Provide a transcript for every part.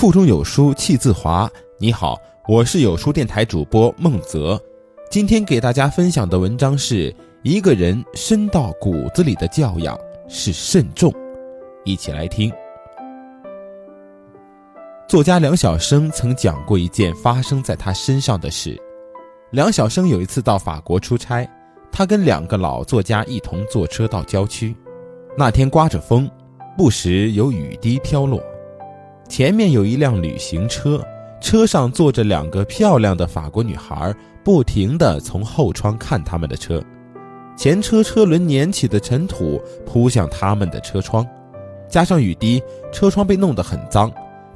腹中有书气自华。你好，我是有书电台主播孟泽，今天给大家分享的文章是一个人深到骨子里的教养是慎重。一起来听。作家梁晓声曾讲过一件发生在他身上的事。梁晓声有一次到法国出差，他跟两个老作家一同坐车到郊区。那天刮着风，不时有雨滴飘落。前面有一辆旅行车，车上坐着两个漂亮的法国女孩，不停地从后窗看他们的车。前车车轮碾起的尘土扑向他们的车窗，加上雨滴，车窗被弄得很脏。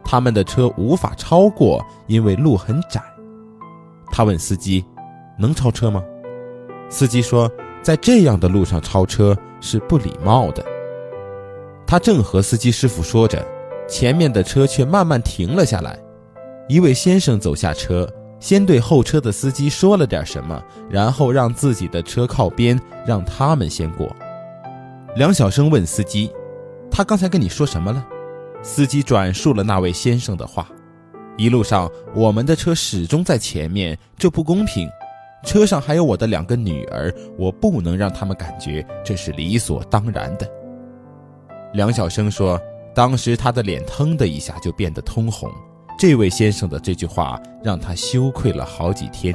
他们的车无法超过，因为路很窄。他问司机：“能超车吗？”司机说：“在这样的路上超车是不礼貌的。”他正和司机师傅说着，前面的车却慢慢停了下来。一位先生走下车，先对后车的司机说了点什么，然后让自己的车靠边，让他们先过。梁晓声问司机：“他刚才跟你说什么了？”司机转述了那位先生的话。一路上，我们的车始终在前面，这不公平。车上还有我的两个女儿，我不能让他们感觉这是理所当然的。梁晓声说：“当时他的脸腾的一下就变得通红。这位先生的这句话让他羞愧了好几天。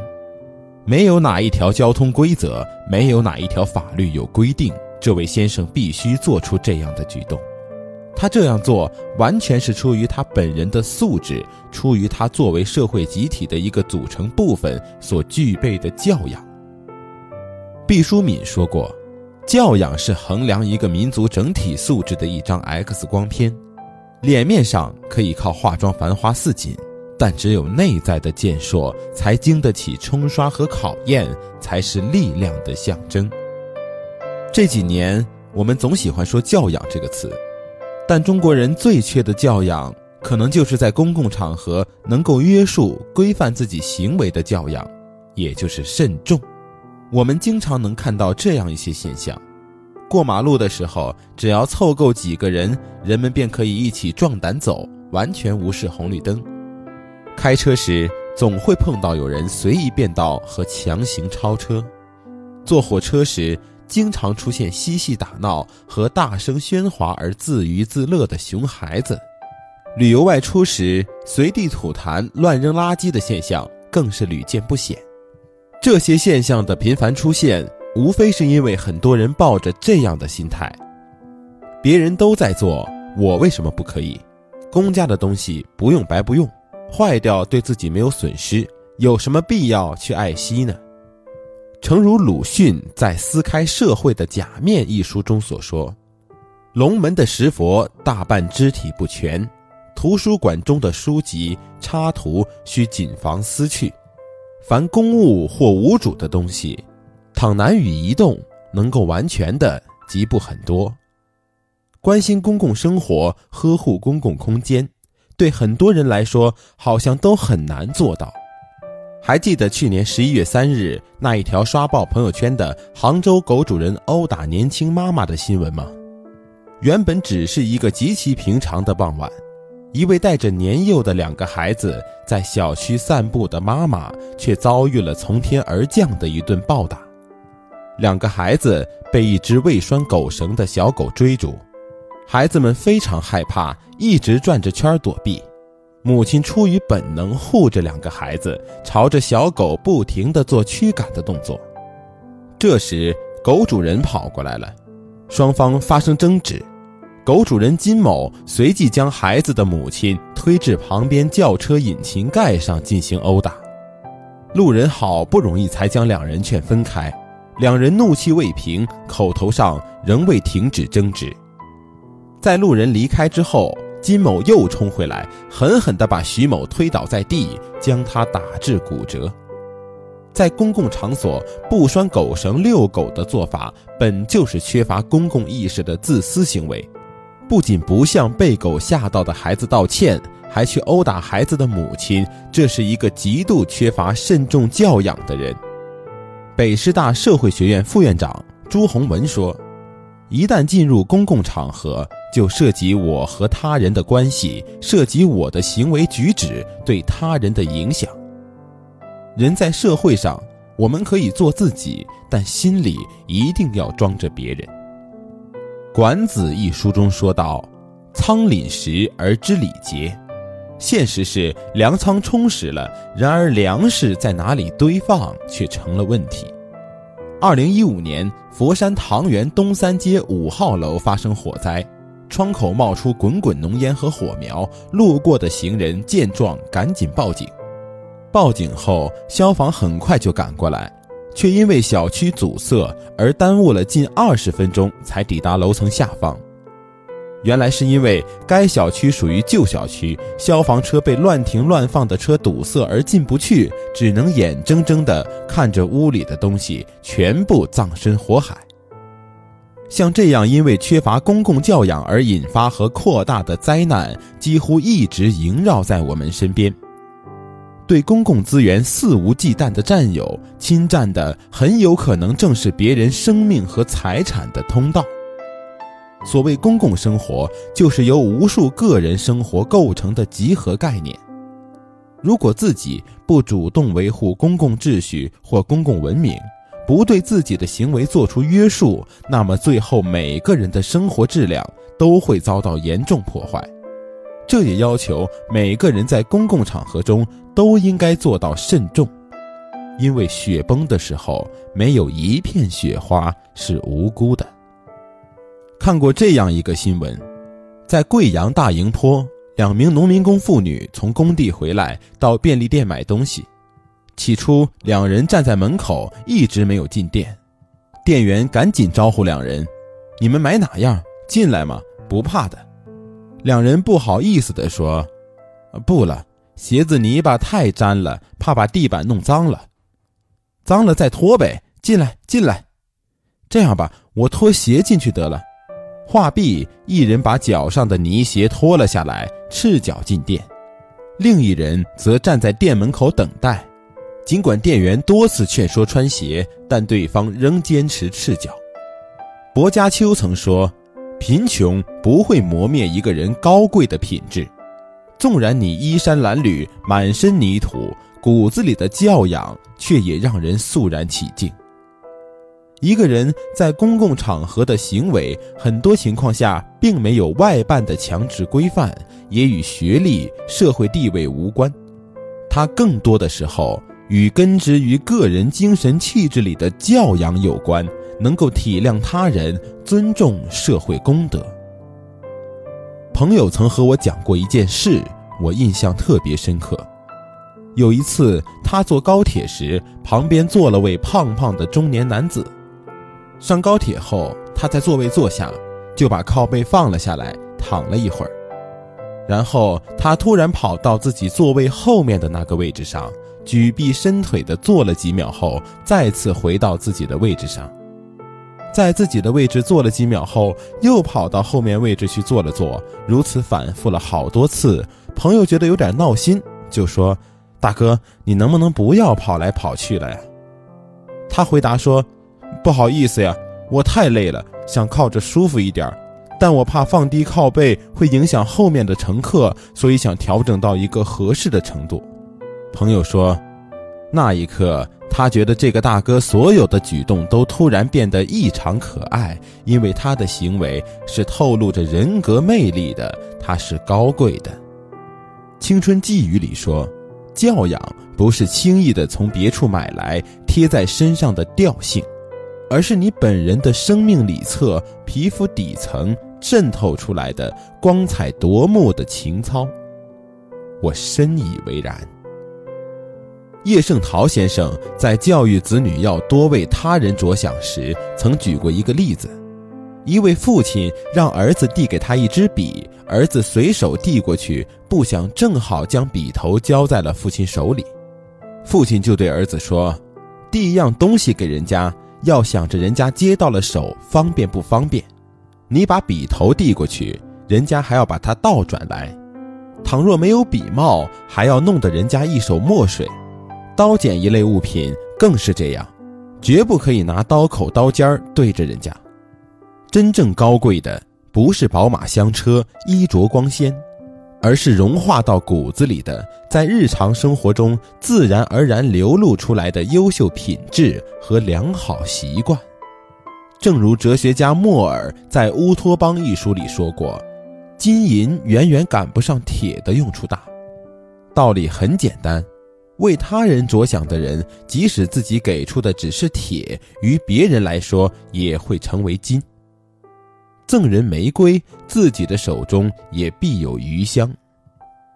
没有哪一条交通规则，没有哪一条法律有规定，这位先生必须做出这样的举动。”他这样做完全是出于他本人的素质，出于他作为社会集体的一个组成部分所具备的教养。毕淑敏说过：“教养是衡量一个民族整体素质的一张 X 光片。脸面上可以靠化妆繁花似锦，但只有内在的健硕才经得起冲刷和考验，才是力量的象征。”这几年，我们总喜欢说“教养”这个词。但中国人最缺的教养，可能就是在公共场合能够约束、规范自己行为的教养，也就是慎重。我们经常能看到这样一些现象：过马路的时候，只要凑够几个人，人们便可以一起壮胆走，完全无视红绿灯；开车时，总会碰到有人随意变道和强行超车；坐火车时，经常出现嬉戏打闹和大声喧哗而自娱自乐的熊孩子，旅游外出时随地吐痰、乱扔垃圾的现象更是屡见不鲜。这些现象的频繁出现，无非是因为很多人抱着这样的心态：别人都在做，我为什么不可以？公家的东西不用白不用，坏掉对自己没有损失，有什么必要去爱惜呢？诚如鲁迅在《撕开社会的假面》一书中所说：“龙门的石佛大半肢体不全，图书馆中的书籍插图需谨防撕去。凡公物或无主的东西，倘难与移动，能够完全的极不很多。关心公共生活，呵护公共空间，对很多人来说，好像都很难做到。”还记得去年十一月三日那一条刷爆朋友圈的杭州狗主人殴打年轻妈妈的新闻吗？原本只是一个极其平常的傍晚，一位带着年幼的两个孩子在小区散步的妈妈，却遭遇了从天而降的一顿暴打。两个孩子被一只未拴狗绳的小狗追逐，孩子们非常害怕，一直转着圈躲避。母亲出于本能护着两个孩子，朝着小狗不停地做驱赶的动作。这时，狗主人跑过来了，双方发生争执。狗主人金某随即将孩子的母亲推至旁边轿车引擎盖上进行殴打。路人好不容易才将两人劝分开，两人怒气未平，口头上仍未停止争执。在路人离开之后。金某又冲回来，狠狠地把徐某推倒在地，将他打至骨折。在公共场所不拴狗绳遛狗的做法，本就是缺乏公共意识的自私行为。不仅不向被狗吓到的孩子道歉，还去殴打孩子的母亲，这是一个极度缺乏慎重教养的人。北师大社会学院副院长朱洪文说。一旦进入公共场合，就涉及我和他人的关系，涉及我的行为举止对他人的影响。人在社会上，我们可以做自己，但心里一定要装着别人。《管子》一书中说道：“仓廪实而知礼节。”现实是粮仓充实了，然而粮食在哪里堆放却成了问题。二零一五年，佛山唐园东三街五号楼发生火灾，窗口冒出滚滚浓烟和火苗，路过的行人见状赶紧报警。报警后，消防很快就赶过来，却因为小区阻塞而耽误了近二十分钟才抵达楼层下方。原来是因为该小区属于旧小区，消防车被乱停乱放的车堵塞而进不去，只能眼睁睁地看着屋里的东西全部葬身火海。像这样因为缺乏公共教养而引发和扩大的灾难，几乎一直萦绕在我们身边。对公共资源肆无忌惮的占有、侵占的，很有可能正是别人生命和财产的通道。所谓公共生活，就是由无数个人生活构成的集合概念。如果自己不主动维护公共秩序或公共文明，不对自己的行为做出约束，那么最后每个人的生活质量都会遭到严重破坏。这也要求每个人在公共场合中都应该做到慎重，因为雪崩的时候，没有一片雪花是无辜的。看过这样一个新闻，在贵阳大营坡，两名农民工妇女从工地回来，到便利店买东西。起初，两人站在门口，一直没有进店。店员赶紧招呼两人：“你们买哪样？进来嘛，不怕的。”两人不好意思地说：“不了，鞋子泥巴太粘了，怕把地板弄脏了。脏了再脱呗。进来，进来。这样吧，我脱鞋进去得了。”话毕，一人把脚上的泥鞋脱了下来，赤脚进店；另一人则站在店门口等待。尽管店员多次劝说穿鞋，但对方仍坚持赤脚。薄伽丘曾说：“贫穷不会磨灭一个人高贵的品质，纵然你衣衫褴褛、满身泥土，骨子里的教养却也让人肃然起敬。”一个人在公共场合的行为，很多情况下并没有外办的强制规范，也与学历、社会地位无关，它更多的时候与根植于个人精神气质里的教养有关，能够体谅他人，尊重社会公德。朋友曾和我讲过一件事，我印象特别深刻。有一次，他坐高铁时，旁边坐了位胖胖的中年男子。上高铁后，他在座位坐下，就把靠背放了下来，躺了一会儿。然后他突然跑到自己座位后面的那个位置上，举臂伸腿的坐了几秒后，再次回到自己的位置上。在自己的位置坐了几秒后，又跑到后面位置去坐了坐，如此反复了好多次。朋友觉得有点闹心，就说：“大哥，你能不能不要跑来跑去了呀？”他回答说。不好意思呀，我太累了，想靠着舒服一点但我怕放低靠背会影响后面的乘客，所以想调整到一个合适的程度。朋友说，那一刻他觉得这个大哥所有的举动都突然变得异常可爱，因为他的行为是透露着人格魅力的，他是高贵的。青春寄语里说，教养不是轻易的从别处买来贴在身上的调性。而是你本人的生命里侧、皮肤底层渗透出来的光彩夺目的情操，我深以为然。叶圣陶先生在教育子女要多为他人着想时，曾举过一个例子：一位父亲让儿子递给他一支笔，儿子随手递过去，不想正好将笔头交在了父亲手里，父亲就对儿子说：“递一样东西给人家。”要想着人家接到了手方便不方便，你把笔头递过去，人家还要把它倒转来。倘若没有笔帽，还要弄得人家一手墨水。刀剪一类物品更是这样，绝不可以拿刀口刀尖儿对着人家。真正高贵的不是宝马香车、衣着光鲜，而是融化到骨子里的，在日常生活中自然而然流露出来的优秀品质和良好习惯。正如哲学家莫尔在《乌托邦》一书里说过：“金银远远赶不上铁的用处大。”道理很简单，为他人着想的人，即使自己给出的只是铁，于别人来说也会成为金。赠人玫瑰，自己的手中也必有余香。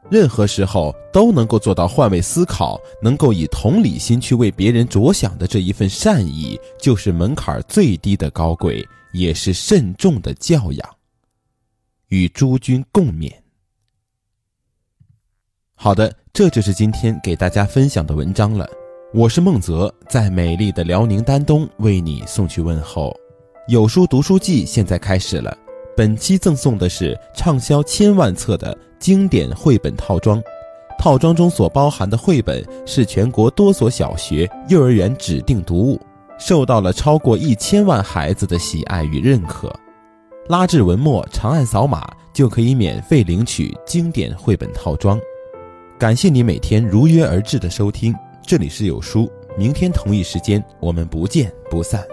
任何时候都能够做到换位思考，能够以同理心去为别人着想的这一份善意，就是门槛最低的高贵，也是慎重的教养。与诸君共勉。好的，这就是今天给大家分享的文章了。我是孟泽，在美丽的辽宁丹东为你送去问候。有书读书季现在开始了，本期赠送的是畅销千万册的。经典绘本套装，套装中所包含的绘本是全国多所小学、幼儿园指定读物，受到了超过一千万孩子的喜爱与认可。拉至文末，长按扫码就可以免费领取经典绘本套装。感谢你每天如约而至的收听，这里是有书，明天同一时间我们不见不散。